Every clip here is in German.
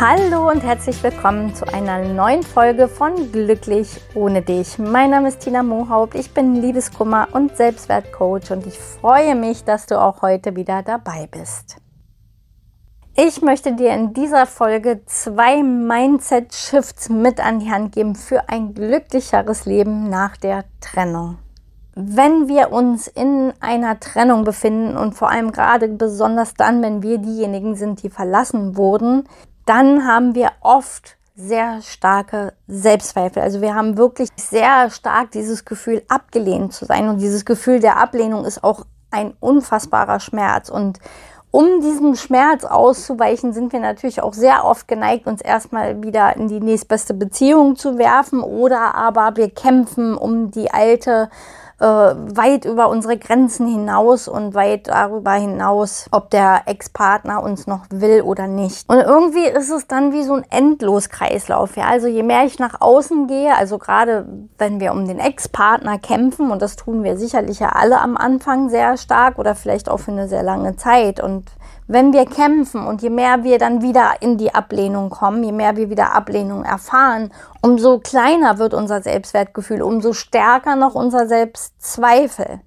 Hallo und herzlich willkommen zu einer neuen Folge von Glücklich ohne dich. Mein Name ist Tina Mohaupt, ich bin Liebeskummer und Selbstwertcoach und ich freue mich, dass du auch heute wieder dabei bist. Ich möchte dir in dieser Folge zwei Mindset-Shifts mit an die Hand geben für ein glücklicheres Leben nach der Trennung. Wenn wir uns in einer Trennung befinden und vor allem gerade besonders dann, wenn wir diejenigen sind, die verlassen wurden, dann haben wir oft sehr starke Selbstzweifel. Also wir haben wirklich sehr stark dieses Gefühl, abgelehnt zu sein. Und dieses Gefühl der Ablehnung ist auch ein unfassbarer Schmerz. Und um diesem Schmerz auszuweichen, sind wir natürlich auch sehr oft geneigt, uns erstmal wieder in die nächstbeste Beziehung zu werfen. Oder aber wir kämpfen um die alte äh, weit über unsere Grenzen hinaus und weit darüber hinaus, ob der Ex-Partner uns noch will oder nicht. Und irgendwie ist es dann wie so ein Endloskreislauf. Ja? Also je mehr ich nach außen gehe, also gerade wenn wir um den Ex-Partner kämpfen, und das tun wir sicherlich ja alle am Anfang sehr stark oder vielleicht auch für eine sehr lange Zeit. Und wenn wir kämpfen und je mehr wir dann wieder in die Ablehnung kommen, je mehr wir wieder Ablehnung erfahren, umso kleiner wird unser Selbstwertgefühl, umso stärker noch unser Selbstzweifel.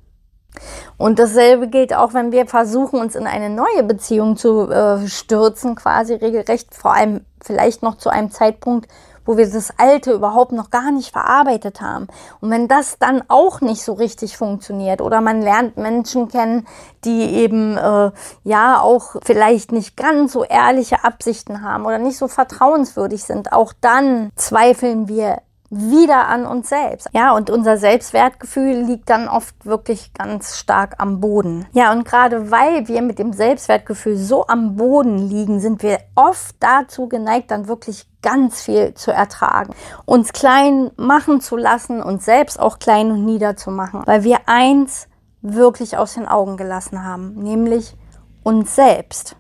Und dasselbe gilt auch, wenn wir versuchen, uns in eine neue Beziehung zu äh, stürzen, quasi regelrecht, vor allem vielleicht noch zu einem Zeitpunkt, wo wir das Alte überhaupt noch gar nicht verarbeitet haben. Und wenn das dann auch nicht so richtig funktioniert oder man lernt Menschen kennen, die eben äh, ja auch vielleicht nicht ganz so ehrliche Absichten haben oder nicht so vertrauenswürdig sind, auch dann zweifeln wir wieder an uns selbst. Ja, und unser Selbstwertgefühl liegt dann oft wirklich ganz stark am Boden. Ja, und gerade weil wir mit dem Selbstwertgefühl so am Boden liegen, sind wir oft dazu geneigt, dann wirklich ganz viel zu ertragen. Uns klein machen zu lassen, uns selbst auch klein und niederzumachen, weil wir eins wirklich aus den Augen gelassen haben, nämlich uns selbst.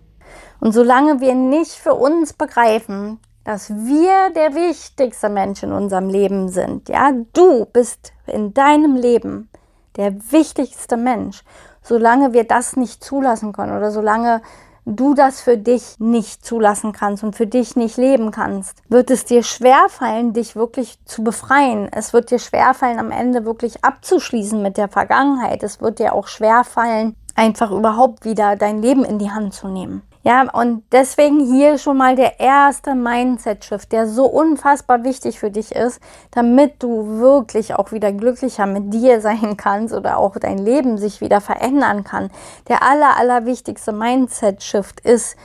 Und solange wir nicht für uns begreifen, dass wir der wichtigste Mensch in unserem Leben sind. Ja, du bist in deinem Leben der wichtigste Mensch. Solange wir das nicht zulassen können oder solange du das für dich nicht zulassen kannst und für dich nicht leben kannst, wird es dir schwerfallen, dich wirklich zu befreien. Es wird dir schwerfallen, am Ende wirklich abzuschließen mit der Vergangenheit. Es wird dir auch schwerfallen, einfach überhaupt wieder dein Leben in die Hand zu nehmen. Ja, und deswegen hier schon mal der erste Mindset-Shift, der so unfassbar wichtig für dich ist, damit du wirklich auch wieder glücklicher mit dir sein kannst oder auch dein Leben sich wieder verändern kann. Der aller, aller wichtigste Mindset-Shift ist,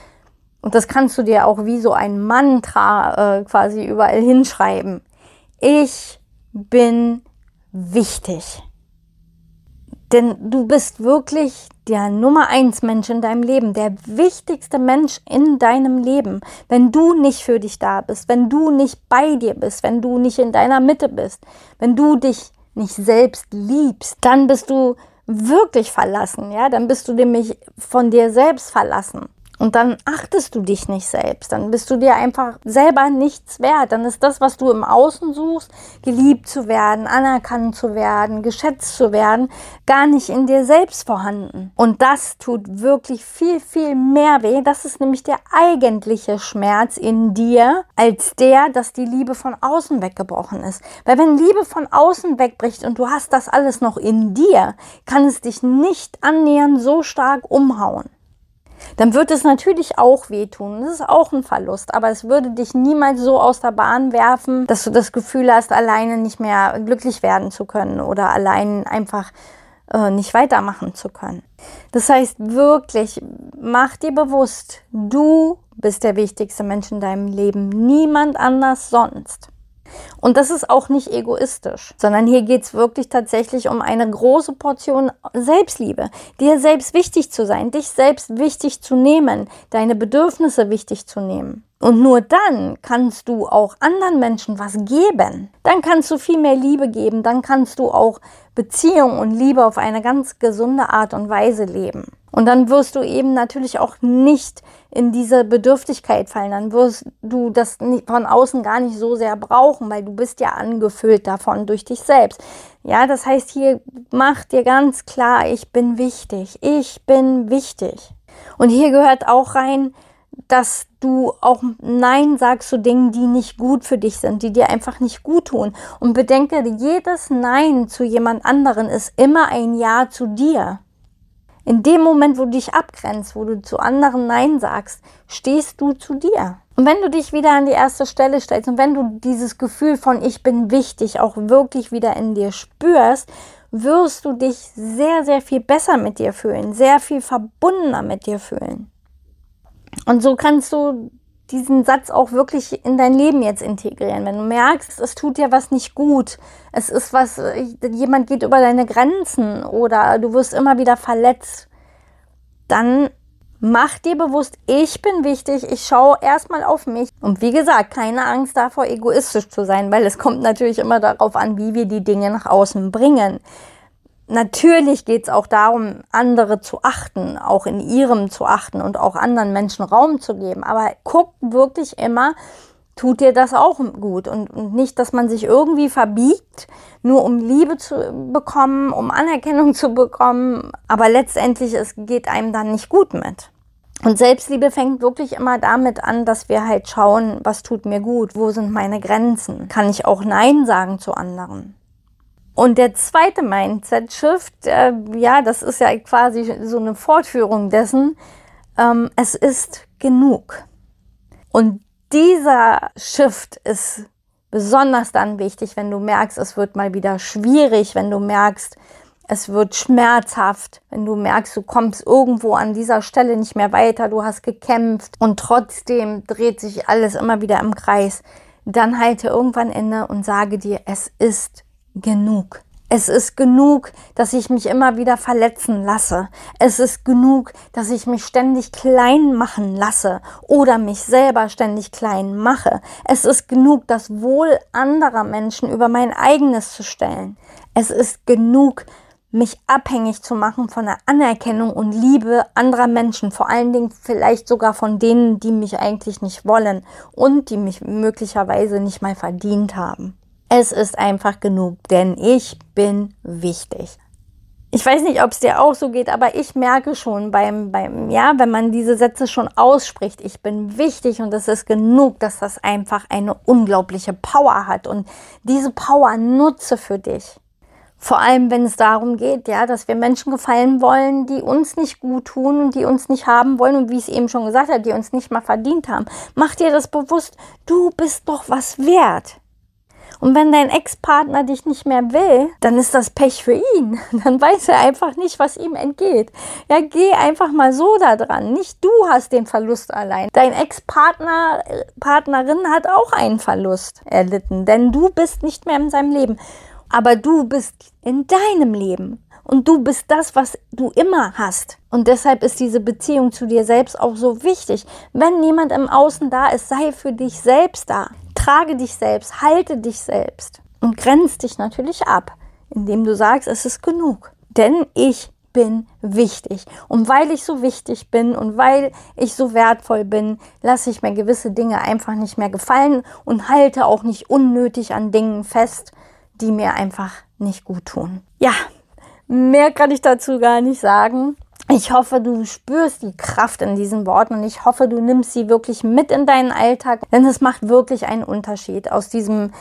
und das kannst du dir auch wie so ein Mantra äh, quasi überall hinschreiben. Ich bin wichtig. Denn du bist wirklich der Nummer eins Mensch in deinem Leben, der wichtigste Mensch in deinem Leben. Wenn du nicht für dich da bist, wenn du nicht bei dir bist, wenn du nicht in deiner Mitte bist, wenn du dich nicht selbst liebst, dann bist du wirklich verlassen, ja, dann bist du nämlich von dir selbst verlassen. Und dann achtest du dich nicht selbst. Dann bist du dir einfach selber nichts wert. Dann ist das, was du im Außen suchst, geliebt zu werden, anerkannt zu werden, geschätzt zu werden, gar nicht in dir selbst vorhanden. Und das tut wirklich viel, viel mehr weh. Das ist nämlich der eigentliche Schmerz in dir, als der, dass die Liebe von außen weggebrochen ist. Weil wenn Liebe von außen wegbricht und du hast das alles noch in dir, kann es dich nicht annähernd so stark umhauen dann wird es natürlich auch wehtun. Das ist auch ein Verlust, aber es würde dich niemals so aus der Bahn werfen, dass du das Gefühl hast, alleine nicht mehr glücklich werden zu können oder allein einfach äh, nicht weitermachen zu können. Das heißt wirklich, mach dir bewusst, du bist der wichtigste Mensch in deinem Leben, niemand anders sonst. Und das ist auch nicht egoistisch, sondern hier geht es wirklich tatsächlich um eine große Portion Selbstliebe, dir selbst wichtig zu sein, dich selbst wichtig zu nehmen, deine Bedürfnisse wichtig zu nehmen. Und nur dann kannst du auch anderen Menschen was geben. Dann kannst du viel mehr Liebe geben. Dann kannst du auch Beziehung und Liebe auf eine ganz gesunde Art und Weise leben. Und dann wirst du eben natürlich auch nicht in diese Bedürftigkeit fallen. Dann wirst du das von außen gar nicht so sehr brauchen, weil du bist ja angefüllt davon durch dich selbst. Ja, das heißt, hier mach dir ganz klar, ich bin wichtig. Ich bin wichtig. Und hier gehört auch rein, dass du auch Nein sagst zu Dingen, die nicht gut für dich sind, die dir einfach nicht gut tun. Und bedenke, jedes Nein zu jemand anderen ist immer ein Ja zu dir. In dem Moment, wo du dich abgrenzt, wo du zu anderen Nein sagst, stehst du zu dir. Und wenn du dich wieder an die erste Stelle stellst und wenn du dieses Gefühl von ich bin wichtig auch wirklich wieder in dir spürst, wirst du dich sehr, sehr viel besser mit dir fühlen, sehr viel verbundener mit dir fühlen. Und so kannst du diesen Satz auch wirklich in dein Leben jetzt integrieren. Wenn du merkst, es tut dir was nicht gut, es ist was, jemand geht über deine Grenzen oder du wirst immer wieder verletzt, dann mach dir bewusst, ich bin wichtig, ich schaue erstmal auf mich. Und wie gesagt, keine Angst davor, egoistisch zu sein, weil es kommt natürlich immer darauf an, wie wir die Dinge nach außen bringen. Natürlich geht es auch darum, andere zu achten, auch in ihrem zu achten und auch anderen Menschen Raum zu geben. Aber guck wirklich immer, tut dir das auch gut und, und nicht, dass man sich irgendwie verbiegt, nur um Liebe zu bekommen, um Anerkennung zu bekommen. Aber letztendlich es geht einem dann nicht gut mit. Und Selbstliebe fängt wirklich immer damit an, dass wir halt schauen, was tut mir gut, wo sind meine Grenzen, kann ich auch Nein sagen zu anderen. Und der zweite Mindset-Shift, äh, ja, das ist ja quasi so eine Fortführung dessen, ähm, es ist genug. Und dieser Shift ist besonders dann wichtig, wenn du merkst, es wird mal wieder schwierig, wenn du merkst, es wird schmerzhaft, wenn du merkst, du kommst irgendwo an dieser Stelle nicht mehr weiter, du hast gekämpft und trotzdem dreht sich alles immer wieder im Kreis, dann halte irgendwann inne und sage dir, es ist genug. Es ist genug, dass ich mich immer wieder verletzen lasse. Es ist genug, dass ich mich ständig klein machen lasse oder mich selber ständig klein mache. Es ist genug, das Wohl anderer Menschen über mein eigenes zu stellen. Es ist genug, mich abhängig zu machen von der Anerkennung und Liebe anderer Menschen, vor allen Dingen vielleicht sogar von denen, die mich eigentlich nicht wollen und die mich möglicherweise nicht mal verdient haben. Es ist einfach genug, denn ich bin wichtig. Ich weiß nicht, ob es dir auch so geht, aber ich merke schon beim, beim, ja, wenn man diese Sätze schon ausspricht, ich bin wichtig und es ist genug, dass das einfach eine unglaubliche Power hat und diese Power nutze für dich. Vor allem, wenn es darum geht, ja, dass wir Menschen gefallen wollen, die uns nicht gut tun und die uns nicht haben wollen und wie ich es eben schon gesagt habe, die uns nicht mal verdient haben. Mach dir das bewusst, du bist doch was wert. Und wenn dein Ex-Partner dich nicht mehr will, dann ist das Pech für ihn. Dann weiß er einfach nicht, was ihm entgeht. Ja, geh einfach mal so da dran. Nicht du hast den Verlust allein. Dein Ex-Partner, Partnerin hat auch einen Verlust erlitten, denn du bist nicht mehr in seinem Leben. Aber du bist in deinem Leben. Und du bist das, was du immer hast. Und deshalb ist diese Beziehung zu dir selbst auch so wichtig. Wenn niemand im Außen da ist, sei für dich selbst da trage dich selbst, halte dich selbst und grenz dich natürlich ab, indem du sagst, es ist genug. Denn ich bin wichtig. Und weil ich so wichtig bin und weil ich so wertvoll bin, lasse ich mir gewisse Dinge einfach nicht mehr gefallen und halte auch nicht unnötig an Dingen fest, die mir einfach nicht gut tun. Ja, mehr kann ich dazu gar nicht sagen. Ich hoffe, du spürst die Kraft in diesen Worten und ich hoffe, du nimmst sie wirklich mit in deinen Alltag, denn es macht wirklich einen Unterschied aus diesem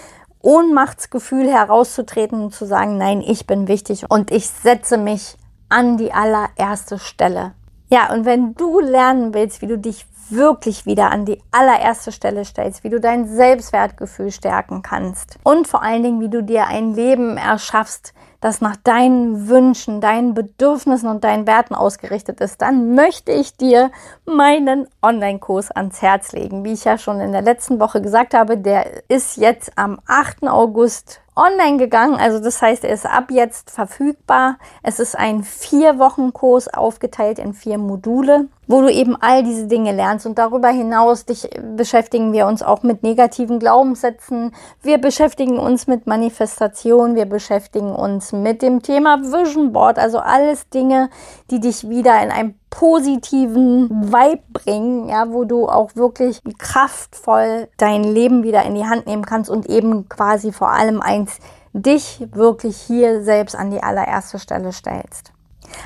Ohnmachtsgefühl herauszutreten und zu sagen, nein, ich bin wichtig und ich setze mich an die allererste Stelle. Ja, und wenn du lernen willst, wie du dich wirklich wieder an die allererste Stelle stellst, wie du dein Selbstwertgefühl stärken kannst und vor allen Dingen, wie du dir ein Leben erschaffst, das nach deinen Wünschen, deinen Bedürfnissen und deinen Werten ausgerichtet ist, dann möchte ich dir meinen Online-Kurs ans Herz legen. Wie ich ja schon in der letzten Woche gesagt habe, der ist jetzt am 8. August online gegangen. Also das heißt, er ist ab jetzt verfügbar. Es ist ein vier Wochen Kurs aufgeteilt in vier Module, wo du eben all diese Dinge lernst. Und darüber hinaus dich beschäftigen wir uns auch mit negativen Glaubenssätzen. Wir beschäftigen uns mit Manifestation. Wir beschäftigen uns mit dem Thema Vision Board. Also alles Dinge, die dich wieder in ein positiven Vibe bringen, ja, wo du auch wirklich kraftvoll dein Leben wieder in die Hand nehmen kannst und eben quasi vor allem eins, dich wirklich hier selbst an die allererste Stelle stellst.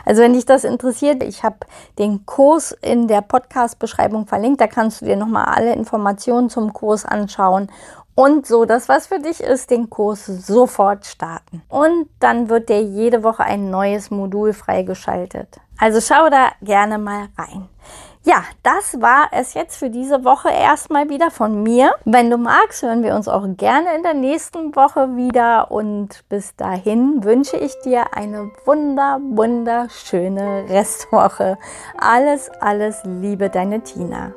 Also wenn dich das interessiert, ich habe den Kurs in der Podcast-Beschreibung verlinkt, da kannst du dir nochmal alle Informationen zum Kurs anschauen und so, das was für dich ist, den Kurs sofort starten. Und dann wird dir jede Woche ein neues Modul freigeschaltet. Also schau da gerne mal rein. Ja, das war es jetzt für diese Woche erstmal wieder von mir. Wenn du magst, hören wir uns auch gerne in der nächsten Woche wieder. Und bis dahin wünsche ich dir eine wunder, wunderschöne Restwoche. Alles, alles Liebe, deine Tina.